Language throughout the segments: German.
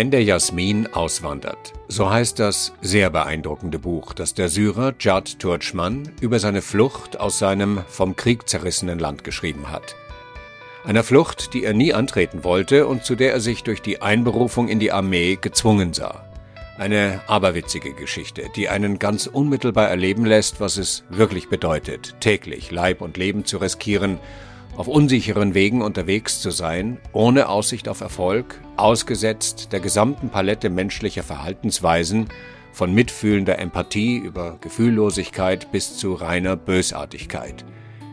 Wenn der Jasmin auswandert, so heißt das sehr beeindruckende Buch, das der Syrer Jad Turchman über seine Flucht aus seinem vom Krieg zerrissenen Land geschrieben hat. Einer Flucht, die er nie antreten wollte und zu der er sich durch die Einberufung in die Armee gezwungen sah. Eine aberwitzige Geschichte, die einen ganz unmittelbar erleben lässt, was es wirklich bedeutet, täglich Leib und Leben zu riskieren auf unsicheren Wegen unterwegs zu sein, ohne Aussicht auf Erfolg, ausgesetzt der gesamten Palette menschlicher Verhaltensweisen, von mitfühlender Empathie über Gefühllosigkeit bis zu reiner Bösartigkeit.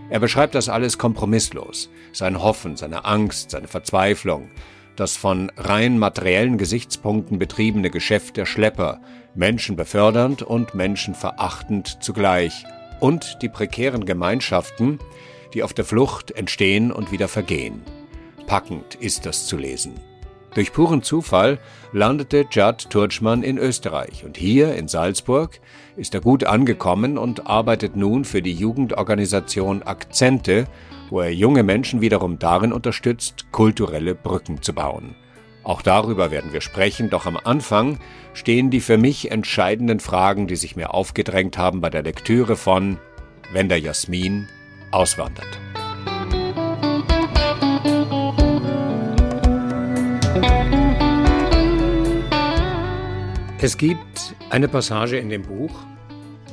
Er beschreibt das alles kompromisslos, sein Hoffen, seine Angst, seine Verzweiflung, das von rein materiellen Gesichtspunkten betriebene Geschäft der Schlepper, Menschen befördernd und Menschen verachtend zugleich, und die prekären Gemeinschaften, die auf der Flucht entstehen und wieder vergehen. Packend ist das zu lesen. Durch puren Zufall landete Judd Turchmann in Österreich und hier in Salzburg ist er gut angekommen und arbeitet nun für die Jugendorganisation Akzente, wo er junge Menschen wiederum darin unterstützt, kulturelle Brücken zu bauen. Auch darüber werden wir sprechen, doch am Anfang stehen die für mich entscheidenden Fragen, die sich mir aufgedrängt haben bei der Lektüre von Wenn der Jasmin auswandert. Es gibt eine Passage in dem Buch,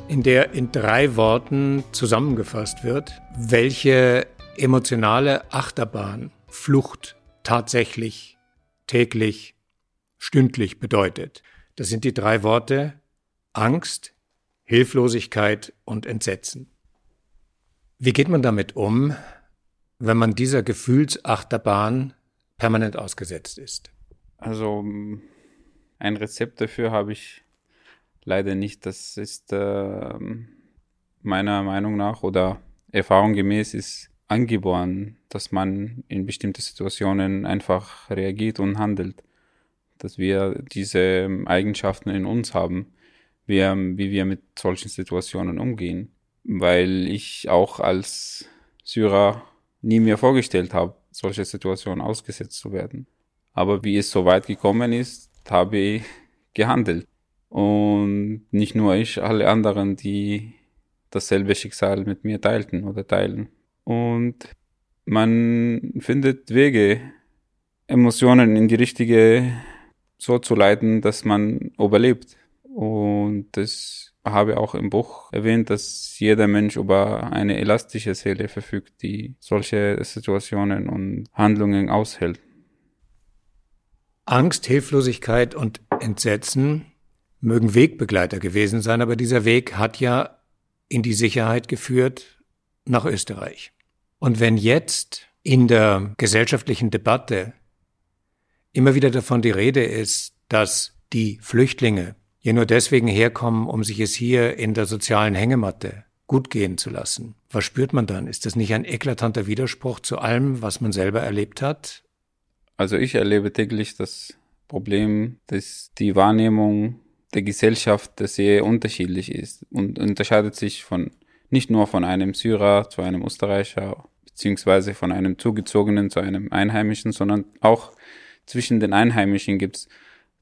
in der in drei Worten zusammengefasst wird, welche emotionale Achterbahn Flucht tatsächlich, täglich, stündlich bedeutet. Das sind die drei Worte Angst, Hilflosigkeit und Entsetzen. Wie geht man damit um, wenn man dieser Gefühlsachterbahn permanent ausgesetzt ist? Also ein Rezept dafür habe ich leider nicht. Das ist äh, meiner Meinung nach oder erfahrungsgemäß ist angeboren, dass man in bestimmte Situationen einfach reagiert und handelt. Dass wir diese Eigenschaften in uns haben, wie, wie wir mit solchen Situationen umgehen weil ich auch als Syrer nie mir vorgestellt habe, solche Situationen ausgesetzt zu werden. Aber wie es so weit gekommen ist, habe ich gehandelt. Und nicht nur ich, alle anderen, die dasselbe Schicksal mit mir teilten oder teilen. Und man findet Wege, Emotionen in die richtige so zu leiten, dass man überlebt. Und das habe auch im Buch erwähnt, dass jeder Mensch über eine elastische Seele verfügt, die solche Situationen und Handlungen aushält. Angst, Hilflosigkeit und Entsetzen mögen Wegbegleiter gewesen sein, aber dieser Weg hat ja in die Sicherheit geführt nach Österreich. Und wenn jetzt in der gesellschaftlichen Debatte immer wieder davon die Rede ist, dass die Flüchtlinge ja nur deswegen herkommen, um sich es hier in der sozialen Hängematte gut gehen zu lassen. Was spürt man dann? Ist das nicht ein eklatanter Widerspruch zu allem, was man selber erlebt hat? Also ich erlebe täglich das Problem, dass die Wahrnehmung der Gesellschaft sehr unterschiedlich ist und unterscheidet sich von nicht nur von einem Syrer zu einem Österreicher beziehungsweise von einem Zugezogenen zu einem Einheimischen, sondern auch zwischen den Einheimischen gibt es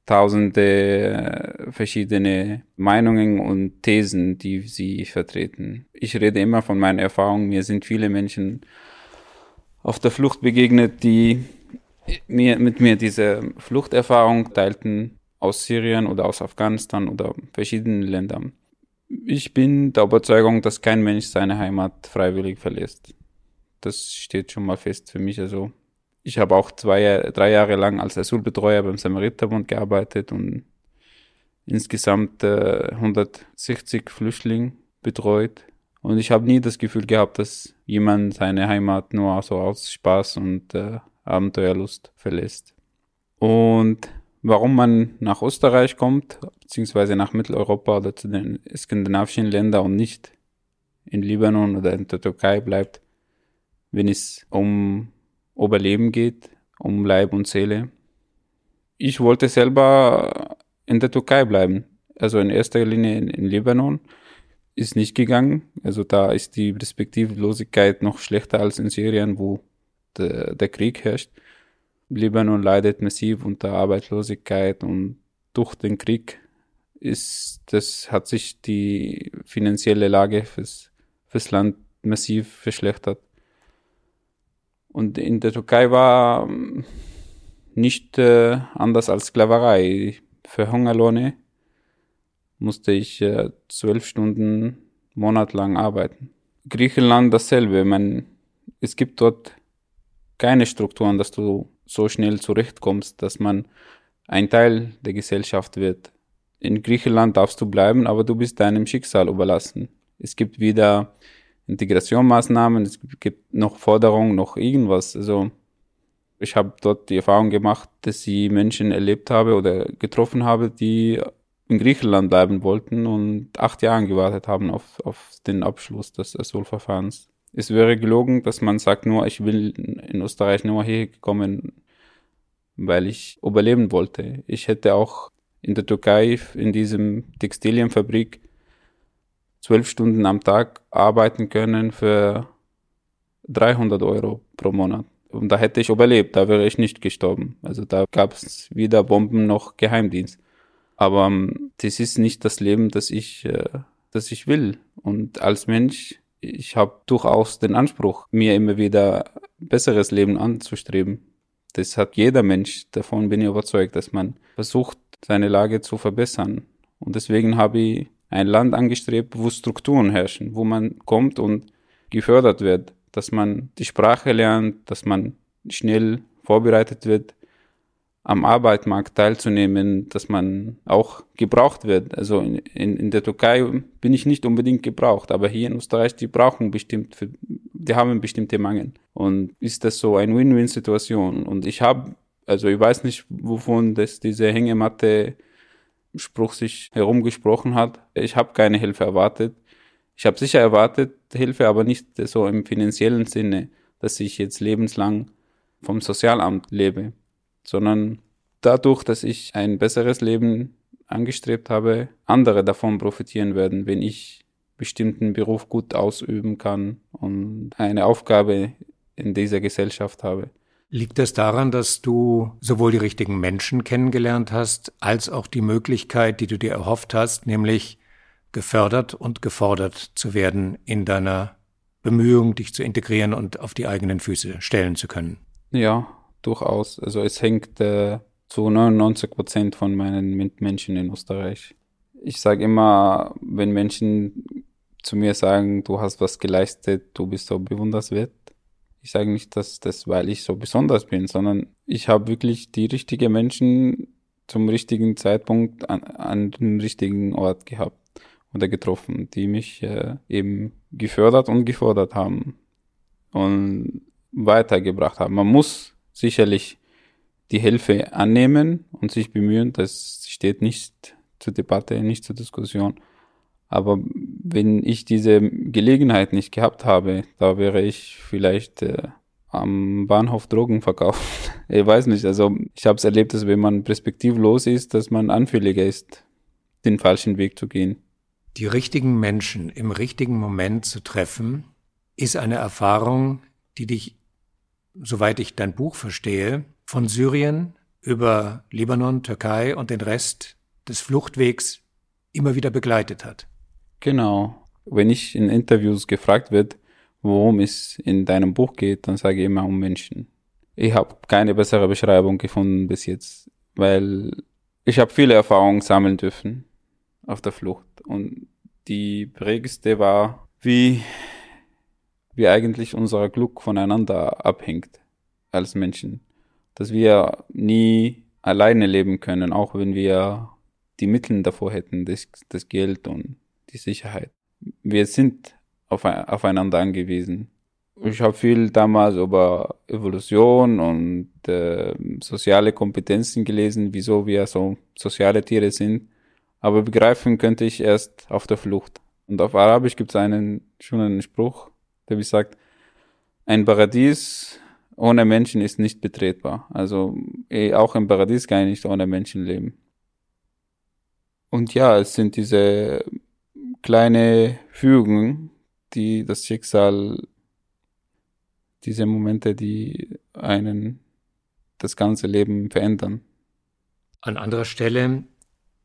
tausende äh, verschiedene Meinungen und Thesen, die sie vertreten. Ich rede immer von meinen Erfahrungen. Mir sind viele Menschen auf der Flucht begegnet, die mir, mit mir diese Fluchterfahrung teilten aus Syrien oder aus Afghanistan oder verschiedenen Ländern. Ich bin der Überzeugung, dass kein Mensch seine Heimat freiwillig verlässt. Das steht schon mal fest für mich. Also ich habe auch zwei, drei Jahre lang als Asylbetreuer beim Samariterbund gearbeitet und insgesamt äh, 160 Flüchtlinge betreut. Und ich habe nie das Gefühl gehabt, dass jemand seine Heimat nur so aus Spaß und äh, Abenteuerlust verlässt. Und warum man nach Österreich kommt, beziehungsweise nach Mitteleuropa oder zu den skandinavischen Ländern und nicht in Libanon oder in der Türkei bleibt, wenn es um Überleben geht, um Leib und Seele. Ich wollte selber in der Türkei bleiben, also in erster Linie in, in Libanon. Ist nicht gegangen. Also da ist die Perspektivlosigkeit noch schlechter als in Syrien, wo der, der Krieg herrscht. Libanon leidet massiv unter Arbeitslosigkeit und durch den Krieg ist das hat sich die finanzielle Lage fürs, fürs Land massiv verschlechtert. Und in der Türkei war ähm, nicht äh, anders als Sklaverei. Für Hungerlohne musste ich äh, zwölf Stunden monatelang arbeiten. Griechenland dasselbe. Man, es gibt dort keine Strukturen, dass du so schnell zurechtkommst, dass man ein Teil der Gesellschaft wird. In Griechenland darfst du bleiben, aber du bist deinem Schicksal überlassen. Es gibt wieder Integrationsmaßnahmen, es gibt noch Forderungen, noch irgendwas. Also ich habe dort die Erfahrung gemacht, dass ich Menschen erlebt habe oder getroffen habe, die in Griechenland bleiben wollten und acht Jahre gewartet haben auf, auf den Abschluss des Asylverfahrens. Es wäre gelogen, dass man sagt nur, ich will in Österreich nur hier kommen, weil ich überleben wollte. Ich hätte auch in der Türkei in diesem Textilienfabrik zwölf Stunden am Tag arbeiten können für 300 Euro pro Monat. Und da hätte ich überlebt, da wäre ich nicht gestorben. Also da gab es weder Bomben noch Geheimdienst. Aber ähm, das ist nicht das Leben, das ich, äh, das ich will. Und als Mensch, ich habe durchaus den Anspruch, mir immer wieder besseres Leben anzustreben. Das hat jeder Mensch. Davon bin ich überzeugt, dass man versucht, seine Lage zu verbessern. Und deswegen habe ich ein Land angestrebt, wo Strukturen herrschen, wo man kommt und gefördert wird, dass man die Sprache lernt, dass man schnell vorbereitet wird, am Arbeitsmarkt teilzunehmen, dass man auch gebraucht wird. Also in, in, in der Türkei bin ich nicht unbedingt gebraucht, aber hier in Österreich, die brauchen bestimmt, für, die haben bestimmte Mangel. Und ist das so eine Win-Win-Situation? Und ich habe, also ich weiß nicht, wovon das diese Hängematte Spruch sich herumgesprochen hat. Ich habe keine Hilfe erwartet. Ich habe sicher erwartet Hilfe, aber nicht so im finanziellen Sinne, dass ich jetzt lebenslang vom Sozialamt lebe, sondern dadurch, dass ich ein besseres Leben angestrebt habe, andere davon profitieren werden, wenn ich bestimmten Beruf gut ausüben kann und eine Aufgabe in dieser Gesellschaft habe. Liegt das daran, dass du sowohl die richtigen Menschen kennengelernt hast, als auch die Möglichkeit, die du dir erhofft hast, nämlich gefördert und gefordert zu werden in deiner Bemühung, dich zu integrieren und auf die eigenen Füße stellen zu können? Ja, durchaus. Also es hängt äh, zu 99 Prozent von meinen Mitmenschen in Österreich. Ich sage immer, wenn Menschen zu mir sagen, du hast was geleistet, du bist so bewunderswert, ich sage nicht, dass das, weil ich so besonders bin, sondern ich habe wirklich die richtigen Menschen zum richtigen Zeitpunkt an, an dem richtigen Ort gehabt oder getroffen, die mich äh, eben gefördert und gefordert haben und weitergebracht haben. Man muss sicherlich die Hilfe annehmen und sich bemühen, das steht nicht zur Debatte, nicht zur Diskussion. Aber wenn ich diese Gelegenheit nicht gehabt habe, da wäre ich vielleicht äh, am Bahnhof Drogen verkauft. ich weiß nicht, also ich habe es erlebt, dass wenn man perspektivlos ist, dass man anfälliger ist, den falschen Weg zu gehen. Die richtigen Menschen im richtigen Moment zu treffen, ist eine Erfahrung, die dich, soweit ich dein Buch verstehe, von Syrien über Libanon, Türkei und den Rest des Fluchtwegs immer wieder begleitet hat. Genau. Wenn ich in Interviews gefragt wird, worum es in deinem Buch geht, dann sage ich immer um Menschen. Ich habe keine bessere Beschreibung gefunden bis jetzt, weil ich habe viele Erfahrungen sammeln dürfen auf der Flucht. Und die prägendste war, wie, wie eigentlich unser Glück voneinander abhängt als Menschen. Dass wir nie alleine leben können, auch wenn wir die Mittel davor hätten, das, das Geld und die Sicherheit. Wir sind auf, aufeinander angewiesen. ich habe viel damals über Evolution und äh, soziale Kompetenzen gelesen, wieso wir so soziale Tiere sind. Aber begreifen könnte ich erst auf der Flucht. Und auf Arabisch gibt es einen schönen Spruch, der wie sagt, ein Paradies ohne Menschen ist nicht betretbar. Also eh, auch im Paradies kann ich nicht ohne Menschen leben. Und ja, es sind diese kleine Fügungen, die das Schicksal diese Momente, die einen das ganze Leben verändern. An anderer Stelle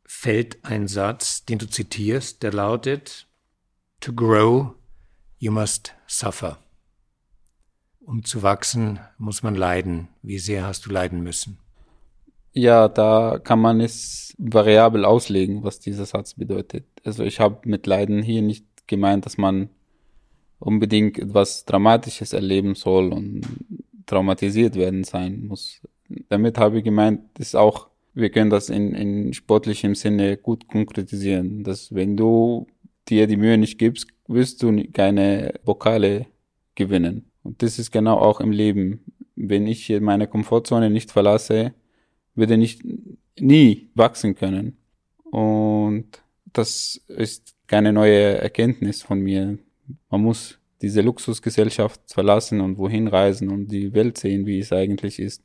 fällt ein Satz, den du zitierst, der lautet, To grow, you must suffer. Um zu wachsen, muss man leiden. Wie sehr hast du leiden müssen? Ja, da kann man es variabel auslegen, was dieser Satz bedeutet. Also ich habe mit Leiden hier nicht gemeint, dass man unbedingt etwas Dramatisches erleben soll und traumatisiert werden sein muss. Damit habe ich gemeint, ist auch, wir können das in, in sportlichem Sinne gut konkretisieren, dass wenn du dir die Mühe nicht gibst, wirst du keine Pokale gewinnen. Und das ist genau auch im Leben. Wenn ich meine Komfortzone nicht verlasse, würde ich nie wachsen können. Und das ist keine neue Erkenntnis von mir. Man muss diese Luxusgesellschaft verlassen und wohin reisen und die Welt sehen, wie es eigentlich ist.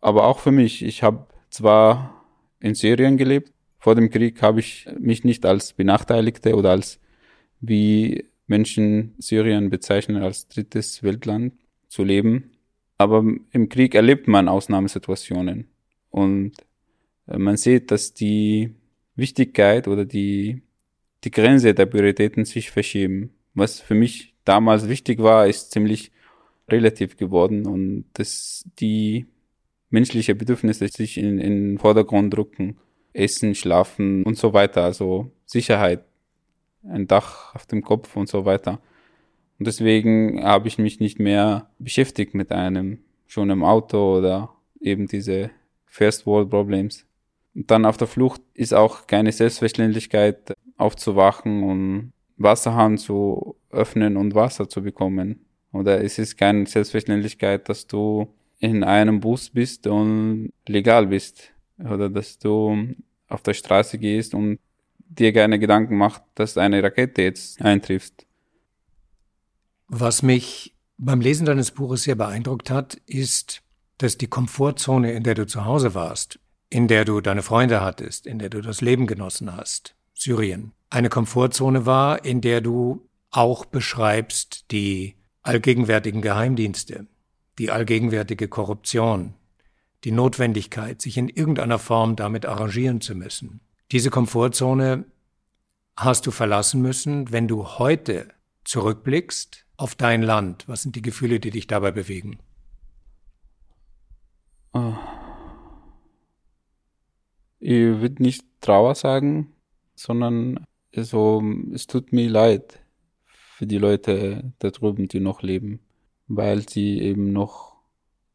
Aber auch für mich, ich habe zwar in Syrien gelebt, vor dem Krieg habe ich mich nicht als Benachteiligte oder als, wie Menschen Syrien bezeichnen, als drittes Weltland zu leben. Aber im Krieg erlebt man Ausnahmesituationen. Und äh, man sieht, dass die Wichtigkeit oder die, die Grenze der Prioritäten sich verschieben was für mich damals wichtig war, ist ziemlich relativ geworden und dass die menschliche Bedürfnisse sich in, in den Vordergrund drücken. Essen, Schlafen und so weiter, also Sicherheit, ein Dach auf dem Kopf und so weiter. Und deswegen habe ich mich nicht mehr beschäftigt mit einem schon im Auto oder eben diese First World Problems. Und dann auf der Flucht ist auch keine Selbstverständlichkeit aufzuwachen und Wasserhahn zu öffnen und Wasser zu bekommen. Oder es ist keine Selbstverständlichkeit, dass du in einem Bus bist und legal bist. Oder dass du auf der Straße gehst und dir keine Gedanken macht, dass eine Rakete jetzt eintrifft. Was mich beim Lesen deines Buches sehr beeindruckt hat, ist, dass die Komfortzone, in der du zu Hause warst, in der du deine Freunde hattest, in der du das Leben genossen hast, Syrien, eine Komfortzone war, in der du auch beschreibst die allgegenwärtigen Geheimdienste, die allgegenwärtige Korruption, die Notwendigkeit, sich in irgendeiner Form damit arrangieren zu müssen. Diese Komfortzone hast du verlassen müssen, wenn du heute zurückblickst auf dein Land. Was sind die Gefühle, die dich dabei bewegen? Oh. Ich würde nicht Trauer sagen, sondern so, es tut mir leid für die Leute da drüben, die noch leben, weil sie eben noch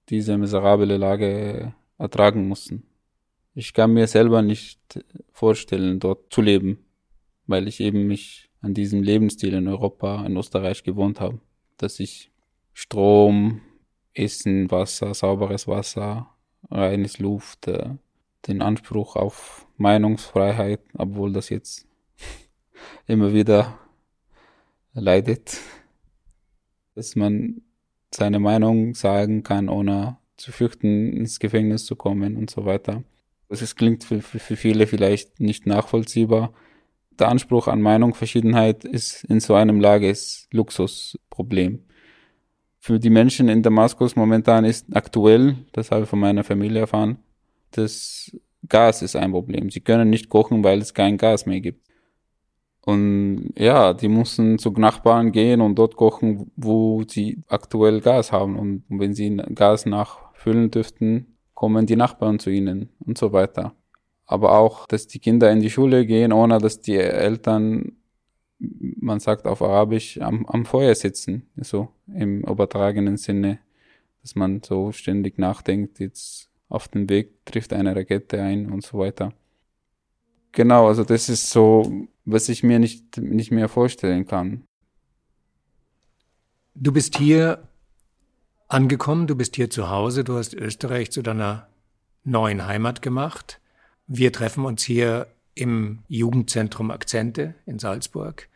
diese miserable Lage ertragen mussten. Ich kann mir selber nicht vorstellen, dort zu leben, weil ich eben mich an diesem Lebensstil in Europa, in Österreich gewohnt habe, dass ich Strom, Essen, Wasser, sauberes Wasser, reines Luft, äh, den Anspruch auf Meinungsfreiheit, obwohl das jetzt immer wieder leidet, dass man seine Meinung sagen kann, ohne zu fürchten, ins Gefängnis zu kommen und so weiter. Das klingt für, für, viele vielleicht nicht nachvollziehbar. Der Anspruch an Meinungsverschiedenheit ist in so einem Lager Luxusproblem. Für die Menschen in Damaskus momentan ist aktuell, das habe ich von meiner Familie erfahren, das Gas ist ein Problem. Sie können nicht kochen, weil es kein Gas mehr gibt. Und ja, die mussten zu Nachbarn gehen und dort kochen, wo sie aktuell Gas haben. Und wenn sie Gas nachfüllen dürften, kommen die Nachbarn zu ihnen und so weiter. Aber auch, dass die Kinder in die Schule gehen, ohne dass die Eltern, man sagt auf Arabisch, am, am Feuer sitzen. So im übertragenen Sinne, dass man so ständig nachdenkt, jetzt auf dem Weg trifft eine Rakete ein und so weiter. Genau, also das ist so, was ich mir nicht, nicht mehr vorstellen kann. Du bist hier angekommen, du bist hier zu Hause, du hast Österreich zu deiner neuen Heimat gemacht. Wir treffen uns hier im Jugendzentrum Akzente in Salzburg.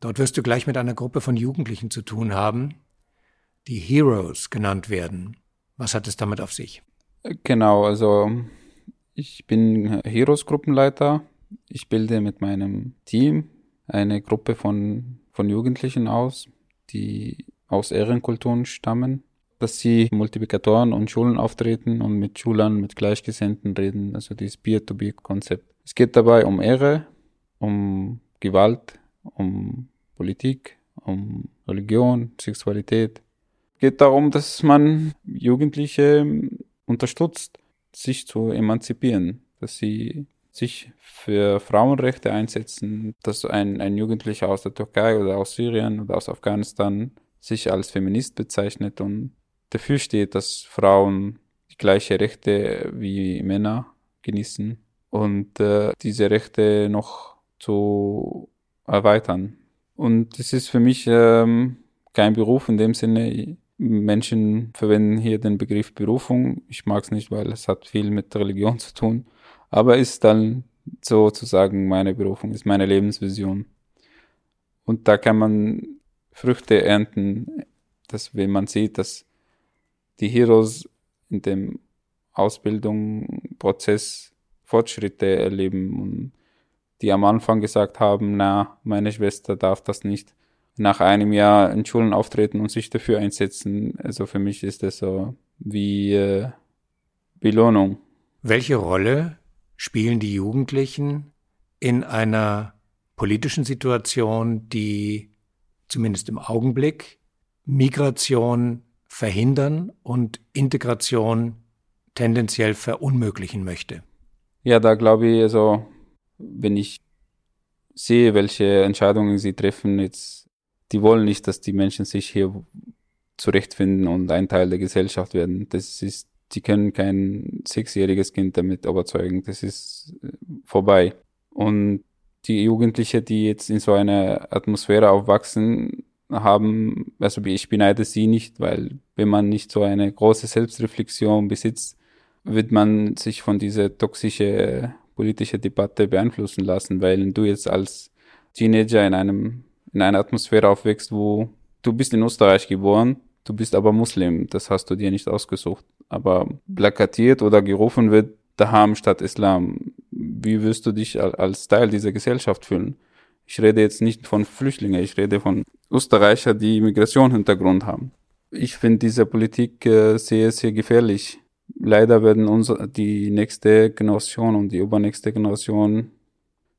Dort wirst du gleich mit einer Gruppe von Jugendlichen zu tun haben, die Heroes genannt werden. Was hat es damit auf sich? Genau, also ich bin Heroes-Gruppenleiter. Ich bilde mit meinem Team eine Gruppe von, von Jugendlichen aus, die aus Ehrenkulturen stammen, dass sie Multiplikatoren und Schulen auftreten und mit Schülern, mit Gleichgesinnten reden, also dieses Peer-to-Peer-Konzept. Es geht dabei um Ehre, um Gewalt, um Politik, um Religion, Sexualität. Es geht darum, dass man Jugendliche unterstützt, sich zu emanzipieren, dass sie sich für Frauenrechte einsetzen, dass ein, ein Jugendlicher aus der Türkei oder aus Syrien oder aus Afghanistan sich als Feminist bezeichnet und dafür steht, dass Frauen die gleiche Rechte wie Männer genießen und äh, diese Rechte noch zu erweitern. Und es ist für mich ähm, kein Beruf in dem Sinne. Menschen verwenden hier den Begriff Berufung. Ich mag es nicht, weil es hat viel mit Religion zu tun. Aber ist dann sozusagen meine Berufung, ist meine Lebensvision. Und da kann man Früchte ernten, dass wenn man sieht, dass die Heroes in dem Ausbildungsprozess Fortschritte erleben und die am Anfang gesagt haben, na, meine Schwester darf das nicht, nach einem Jahr in Schulen auftreten und sich dafür einsetzen. Also für mich ist das so wie äh, Belohnung. Welche Rolle spielen die Jugendlichen in einer politischen Situation, die zumindest im Augenblick Migration verhindern und Integration tendenziell verunmöglichen möchte? Ja, da glaube ich, also wenn ich sehe, welche Entscheidungen sie treffen, jetzt, die wollen nicht, dass die Menschen sich hier zurechtfinden und ein Teil der Gesellschaft werden. Das ist, die können kein sechsjähriges Kind damit überzeugen. Das ist äh, vorbei. Und die Jugendlichen, die jetzt in so einer Atmosphäre aufwachsen, haben, also ich beneide sie nicht, weil wenn man nicht so eine große Selbstreflexion besitzt, wird man sich von dieser toxischen politische Debatte beeinflussen lassen, weil du jetzt als Teenager in einem in einer Atmosphäre aufwächst, wo du bist in Österreich geboren, du bist aber Muslim, das hast du dir nicht ausgesucht, aber plakatiert oder gerufen wird Daham statt Islam. Wie wirst du dich als Teil dieser Gesellschaft fühlen? Ich rede jetzt nicht von Flüchtlingen, ich rede von Österreicher, die Migrationshintergrund haben. Ich finde diese Politik äh, sehr, sehr gefährlich leider werden unsere, die nächste Generation und die übernächste Generation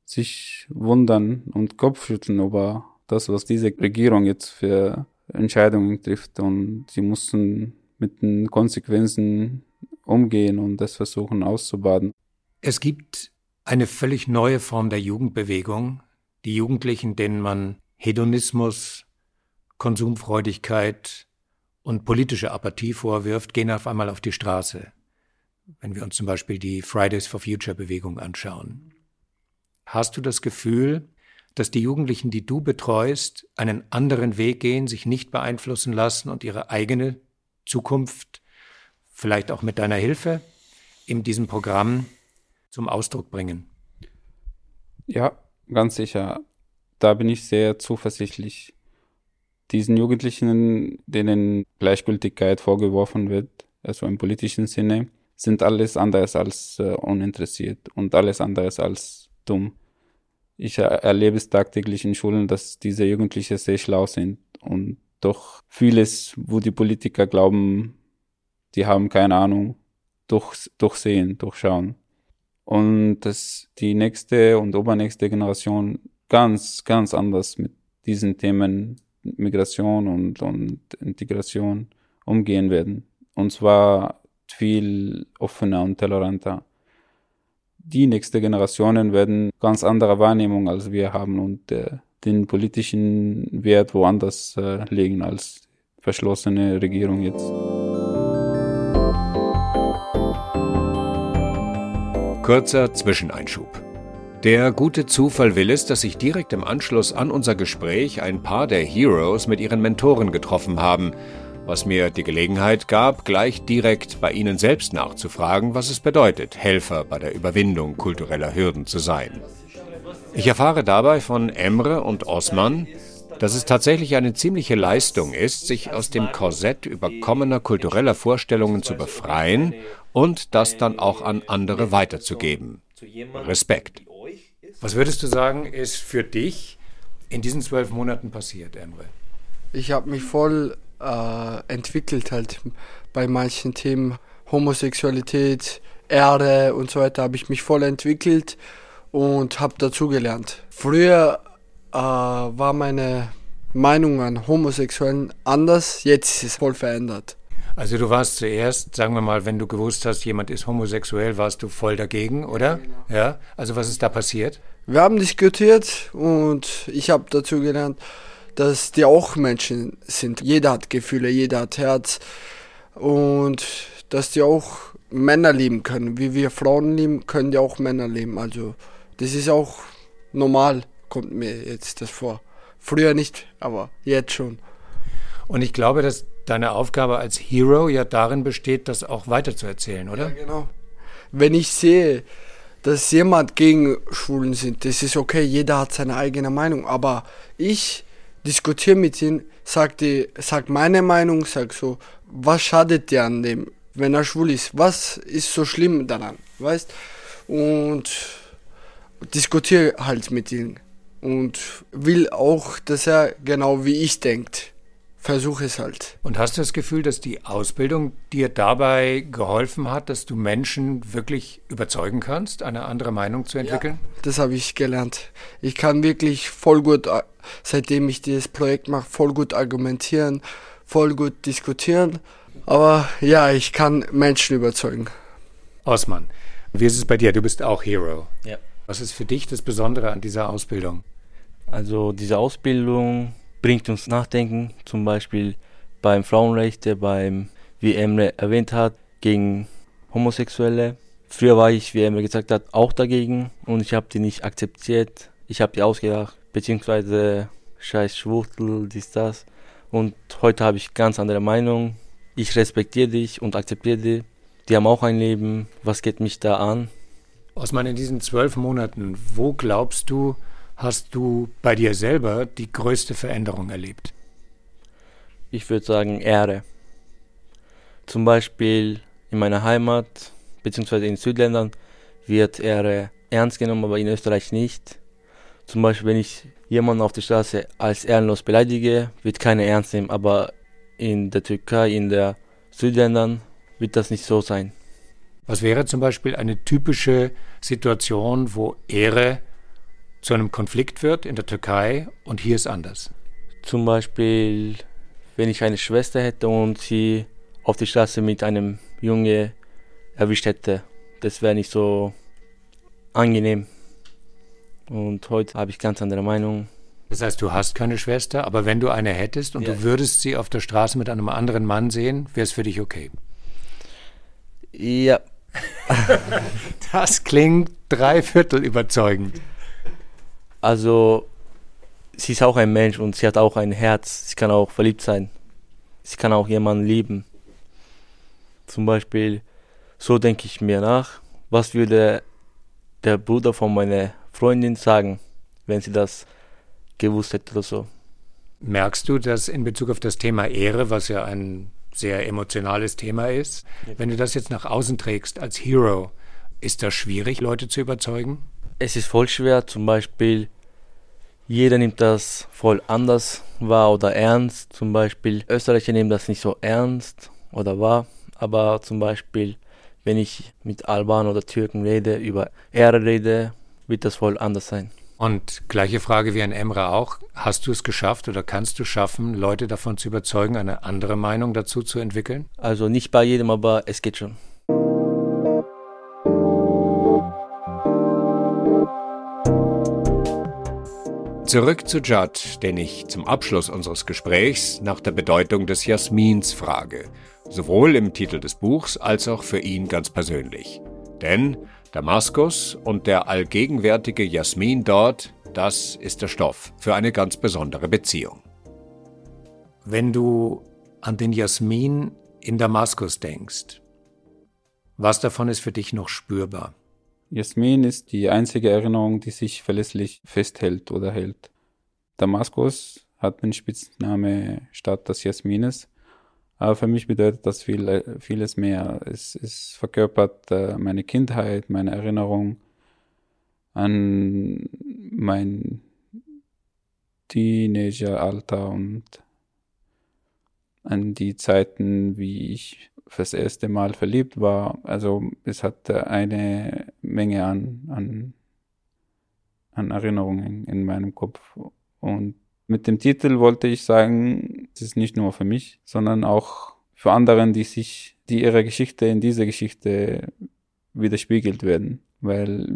sich wundern und Kopfschütteln über das, was diese Regierung jetzt für Entscheidungen trifft. Und sie mussten mit den Konsequenzen umgehen und das versuchen auszubaden. Es gibt eine völlig neue Form der Jugendbewegung, die Jugendlichen, denen man Hedonismus, Konsumfreudigkeit, und politische Apathie vorwirft, gehen auf einmal auf die Straße. Wenn wir uns zum Beispiel die Fridays for Future Bewegung anschauen. Hast du das Gefühl, dass die Jugendlichen, die du betreust, einen anderen Weg gehen, sich nicht beeinflussen lassen und ihre eigene Zukunft, vielleicht auch mit deiner Hilfe, in diesem Programm zum Ausdruck bringen? Ja, ganz sicher. Da bin ich sehr zuversichtlich diesen Jugendlichen, denen Gleichgültigkeit vorgeworfen wird, also im politischen Sinne, sind alles anderes als äh, uninteressiert und alles anderes als dumm. Ich erlebe es tagtäglich in Schulen, dass diese Jugendlichen sehr schlau sind und doch vieles, wo die Politiker glauben, die haben keine Ahnung, durch, durchsehen, durchschauen. Und dass die nächste und übernächste Generation ganz, ganz anders mit diesen Themen Migration und, und Integration umgehen werden. Und zwar viel offener und toleranter. Die nächste Generationen werden ganz andere Wahrnehmung als wir haben und äh, den politischen Wert woanders äh, legen als verschlossene Regierung jetzt. Kurzer Zwischeneinschub. Der gute Zufall will es, dass sich direkt im Anschluss an unser Gespräch ein paar der Heroes mit ihren Mentoren getroffen haben, was mir die Gelegenheit gab, gleich direkt bei ihnen selbst nachzufragen, was es bedeutet, Helfer bei der Überwindung kultureller Hürden zu sein. Ich erfahre dabei von Emre und Osman, dass es tatsächlich eine ziemliche Leistung ist, sich aus dem Korsett überkommener kultureller Vorstellungen zu befreien und das dann auch an andere weiterzugeben. Respekt. Was würdest du sagen, ist für dich in diesen zwölf Monaten passiert, Emre? Ich habe mich voll äh, entwickelt halt bei manchen Themen. Homosexualität, Erde und so weiter habe ich mich voll entwickelt und habe dazugelernt. Früher äh, war meine Meinung an Homosexuellen anders, jetzt ist es voll verändert. Also du warst zuerst, sagen wir mal, wenn du gewusst hast, jemand ist homosexuell, warst du voll dagegen, oder? Ja, genau. ja? Also was ist da passiert? Wir haben diskutiert und ich habe dazu gelernt, dass die auch Menschen sind. Jeder hat Gefühle, jeder hat Herz und dass die auch Männer lieben können. Wie wir Frauen lieben, können die auch Männer lieben. Also das ist auch normal, kommt mir jetzt das vor. Früher nicht, aber jetzt schon. Und ich glaube, dass deine Aufgabe als Hero ja darin besteht, das auch weiterzuerzählen, oder? Ja, genau. Wenn ich sehe, dass jemand gegen Schwulen sind, das ist okay, jeder hat seine eigene Meinung, aber ich diskutiere mit ihm, sag, die, sag meine Meinung, sag so, was schadet dir an dem, wenn er schwul ist, was ist so schlimm daran, weißt? Und diskutiere halt mit ihm und will auch, dass er genau wie ich denkt versuche es halt. Und hast du das Gefühl, dass die Ausbildung dir dabei geholfen hat, dass du Menschen wirklich überzeugen kannst, eine andere Meinung zu entwickeln? Ja, das habe ich gelernt. Ich kann wirklich voll gut, äh, seitdem ich dieses Projekt mache, voll gut argumentieren, voll gut diskutieren. Aber ja, ich kann Menschen überzeugen. Osman, wie ist es bei dir? Du bist auch Hero. Ja. Was ist für dich das Besondere an dieser Ausbildung? Also diese Ausbildung bringt uns nachdenken, zum Beispiel beim Frauenrechte, beim, wie Emre erwähnt hat, gegen Homosexuelle. Früher war ich, wie Emre gesagt hat, auch dagegen und ich habe die nicht akzeptiert. Ich habe die ausgedacht, beziehungsweise scheiß Schwuchtel, dies, das. Und heute habe ich ganz andere Meinung. Ich respektiere dich und akzeptiere die. Die haben auch ein Leben. Was geht mich da an? Osman, in diesen zwölf Monaten, wo glaubst du, hast du bei dir selber die größte Veränderung erlebt? Ich würde sagen Ehre. Zum Beispiel in meiner Heimat beziehungsweise in Südländern wird Ehre ernst genommen, aber in Österreich nicht. Zum Beispiel, wenn ich jemanden auf der Straße als ehrenlos beleidige, wird keiner ernst nehmen, aber in der Türkei, in der Südländern wird das nicht so sein. Was wäre zum Beispiel eine typische Situation, wo Ehre zu einem Konflikt wird in der Türkei und hier ist anders? Zum Beispiel, wenn ich eine Schwester hätte und sie auf der Straße mit einem Junge erwischt hätte, das wäre nicht so angenehm. Und heute habe ich ganz andere Meinung. Das heißt, du hast keine Schwester, aber wenn du eine hättest und ja. du würdest sie auf der Straße mit einem anderen Mann sehen, wäre es für dich okay? Ja. das klingt dreiviertel überzeugend. Also, sie ist auch ein Mensch und sie hat auch ein Herz. Sie kann auch verliebt sein. Sie kann auch jemanden lieben. Zum Beispiel, so denke ich mir nach, was würde der Bruder von meiner Freundin sagen, wenn sie das gewusst hätte oder so. Merkst du, dass in Bezug auf das Thema Ehre, was ja ein sehr emotionales Thema ist, ja. wenn du das jetzt nach außen trägst als Hero, ist das schwierig, Leute zu überzeugen? es ist voll schwer, zum Beispiel, jeder nimmt das voll anders wahr oder ernst. Zum Beispiel, Österreicher nehmen das nicht so ernst oder wahr, aber zum Beispiel, wenn ich mit Albanern oder Türken rede, über Ehre rede, wird das voll anders sein. Und gleiche Frage wie an Emre auch. Hast du es geschafft oder kannst du schaffen, Leute davon zu überzeugen, eine andere Meinung dazu zu entwickeln? Also nicht bei jedem, aber es geht schon. Zurück zu Judd, den ich zum Abschluss unseres Gesprächs nach der Bedeutung des Jasmins frage, sowohl im Titel des Buchs als auch für ihn ganz persönlich. Denn Damaskus und der allgegenwärtige Jasmin dort, das ist der Stoff für eine ganz besondere Beziehung. Wenn du an den Jasmin in Damaskus denkst, was davon ist für dich noch spürbar? Jasmin ist die einzige Erinnerung, die sich verlässlich festhält oder hält. Damaskus hat den Spitzname Stadt des Jasmines, aber für mich bedeutet das viel, vieles mehr. Es, es verkörpert äh, meine Kindheit, meine Erinnerung an mein Teenageralter und an die Zeiten, wie ich fürs erste Mal verliebt war. Also es hat eine Menge an, an, an Erinnerungen in meinem Kopf. Und mit dem Titel wollte ich sagen, es ist nicht nur für mich, sondern auch für anderen, die sich, die ihre Geschichte in dieser Geschichte widerspiegelt werden. Weil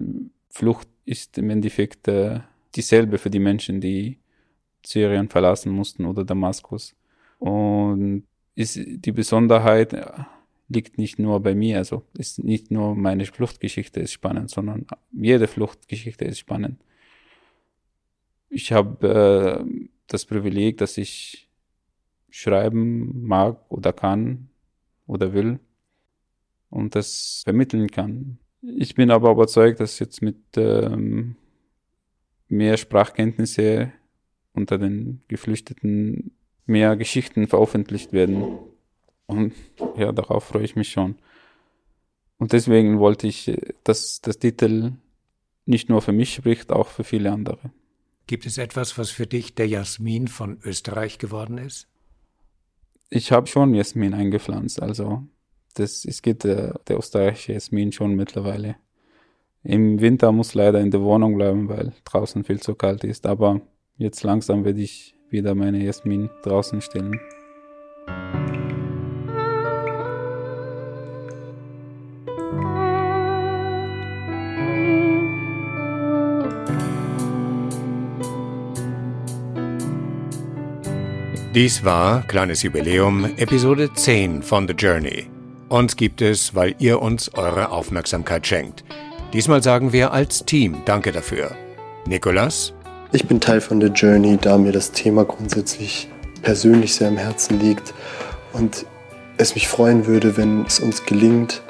Flucht ist im Endeffekt äh, dieselbe für die Menschen, die Syrien verlassen mussten oder Damaskus. Und ist die Besonderheit liegt nicht nur bei mir, also ist nicht nur meine Fluchtgeschichte ist spannend, sondern jede Fluchtgeschichte ist spannend. Ich habe äh, das Privileg, dass ich schreiben mag oder kann oder will und das vermitteln kann. Ich bin aber überzeugt, dass jetzt mit ähm, mehr Sprachkenntnisse unter den Geflüchteten mehr Geschichten veröffentlicht werden. Und ja, darauf freue ich mich schon. Und deswegen wollte ich, dass das Titel nicht nur für mich spricht, auch für viele andere. Gibt es etwas, was für dich der Jasmin von Österreich geworden ist? Ich habe schon Jasmin eingepflanzt, also das, es geht der, der österreichische Jasmin schon mittlerweile. Im Winter muss leider in der Wohnung bleiben, weil draußen viel zu kalt ist, aber jetzt langsam werde ich wieder meine Jasmin draußen stellen. Dies war, kleines Jubiläum, Episode 10 von The Journey. Uns gibt es, weil ihr uns eure Aufmerksamkeit schenkt. Diesmal sagen wir als Team Danke dafür. Nikolas, ich bin Teil von der Journey, da mir das Thema grundsätzlich persönlich sehr am Herzen liegt und es mich freuen würde, wenn es uns gelingt,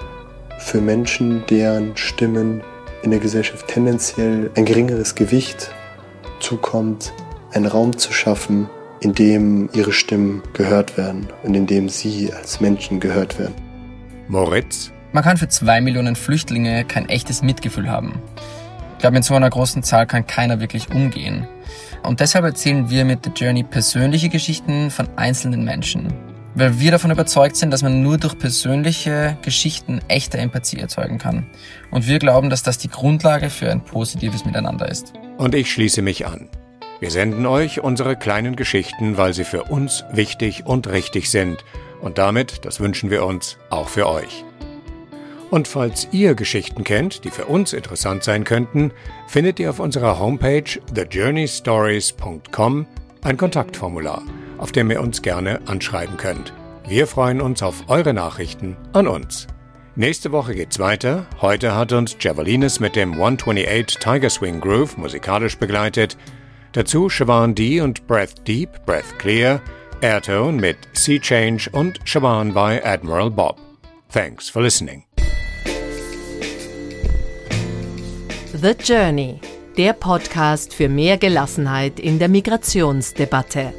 für Menschen, deren Stimmen in der Gesellschaft tendenziell ein geringeres Gewicht zukommt, einen Raum zu schaffen, in dem ihre Stimmen gehört werden und in dem sie als Menschen gehört werden. Moritz. Man kann für zwei Millionen Flüchtlinge kein echtes Mitgefühl haben glaube, mit so einer großen Zahl kann keiner wirklich umgehen. Und deshalb erzählen wir mit The Journey persönliche Geschichten von einzelnen Menschen. Weil wir davon überzeugt sind, dass man nur durch persönliche Geschichten echte Empathie erzeugen kann. Und wir glauben, dass das die Grundlage für ein positives Miteinander ist. Und ich schließe mich an. Wir senden euch unsere kleinen Geschichten, weil sie für uns wichtig und richtig sind. Und damit, das wünschen wir uns, auch für euch. Und falls ihr Geschichten kennt, die für uns interessant sein könnten, findet ihr auf unserer Homepage thejourneystories.com ein Kontaktformular, auf dem ihr uns gerne anschreiben könnt. Wir freuen uns auf eure Nachrichten an uns. Nächste Woche geht's weiter. Heute hat uns Javelines mit dem 128 Tiger Swing Groove musikalisch begleitet. Dazu Siobhan D und Breath Deep, Breath Clear, Airtone mit Sea Change und Siobhan by Admiral Bob. Thanks for listening. The Journey, der Podcast für mehr Gelassenheit in der Migrationsdebatte.